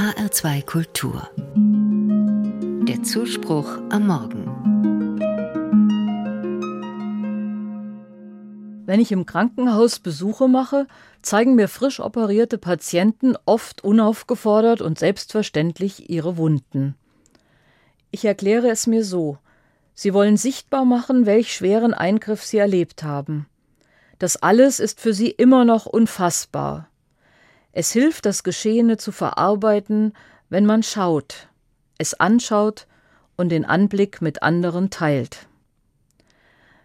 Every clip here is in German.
HR2 Kultur. Der Zuspruch am Morgen. Wenn ich im Krankenhaus Besuche mache, zeigen mir frisch operierte Patienten oft unaufgefordert und selbstverständlich ihre Wunden. Ich erkläre es mir so. Sie wollen sichtbar machen, welch schweren Eingriff sie erlebt haben. Das alles ist für sie immer noch unfassbar. Es hilft, das Geschehene zu verarbeiten, wenn man schaut, es anschaut und den Anblick mit anderen teilt.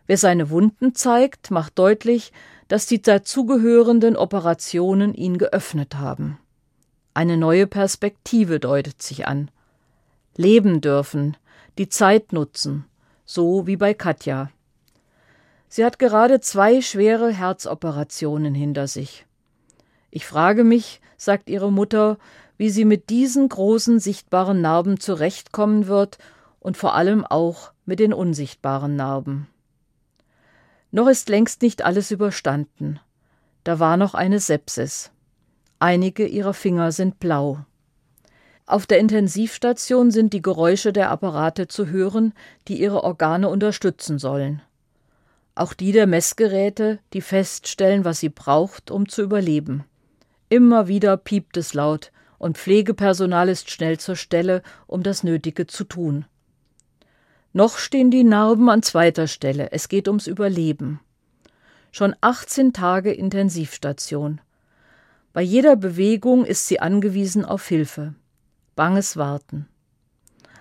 Wer seine Wunden zeigt, macht deutlich, dass die dazugehörenden Operationen ihn geöffnet haben. Eine neue Perspektive deutet sich an. Leben dürfen, die Zeit nutzen, so wie bei Katja. Sie hat gerade zwei schwere Herzoperationen hinter sich. Ich frage mich, sagt ihre Mutter, wie sie mit diesen großen sichtbaren Narben zurechtkommen wird und vor allem auch mit den unsichtbaren Narben. Noch ist längst nicht alles überstanden. Da war noch eine Sepsis. Einige ihrer Finger sind blau. Auf der Intensivstation sind die Geräusche der Apparate zu hören, die ihre Organe unterstützen sollen. Auch die der Messgeräte, die feststellen, was sie braucht, um zu überleben. Immer wieder piept es laut, und Pflegepersonal ist schnell zur Stelle, um das Nötige zu tun. Noch stehen die Narben an zweiter Stelle, es geht ums Überleben. Schon 18 Tage Intensivstation. Bei jeder Bewegung ist sie angewiesen auf Hilfe. Banges Warten.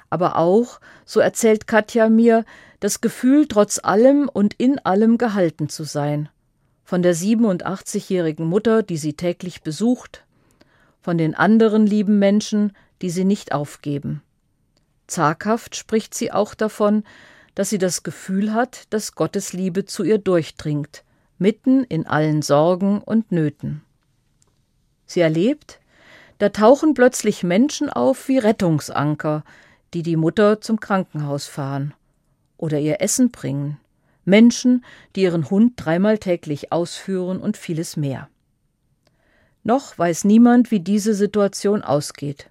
Aber auch, so erzählt Katja mir, das Gefühl, trotz allem und in allem gehalten zu sein von der 87-jährigen Mutter, die sie täglich besucht, von den anderen lieben Menschen, die sie nicht aufgeben. Zaghaft spricht sie auch davon, dass sie das Gefühl hat, dass Gottes Liebe zu ihr durchdringt, mitten in allen Sorgen und Nöten. Sie erlebt, da tauchen plötzlich Menschen auf wie Rettungsanker, die die Mutter zum Krankenhaus fahren oder ihr Essen bringen, Menschen, die ihren Hund dreimal täglich ausführen und vieles mehr. Noch weiß niemand, wie diese Situation ausgeht.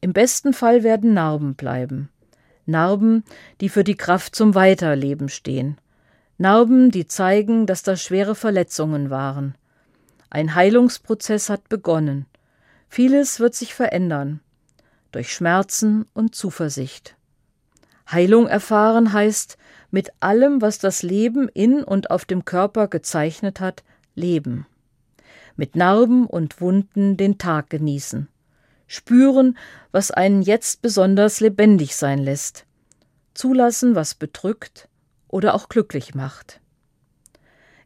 Im besten Fall werden Narben bleiben. Narben, die für die Kraft zum Weiterleben stehen. Narben, die zeigen, dass das schwere Verletzungen waren. Ein Heilungsprozess hat begonnen. Vieles wird sich verändern. Durch Schmerzen und Zuversicht. Heilung erfahren heißt, mit allem, was das Leben in und auf dem Körper gezeichnet hat, leben. Mit Narben und Wunden den Tag genießen. Spüren, was einen jetzt besonders lebendig sein lässt. Zulassen, was bedrückt oder auch glücklich macht.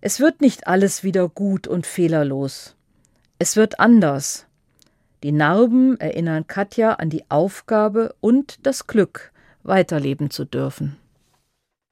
Es wird nicht alles wieder gut und fehlerlos. Es wird anders. Die Narben erinnern Katja an die Aufgabe und das Glück, weiterleben zu dürfen.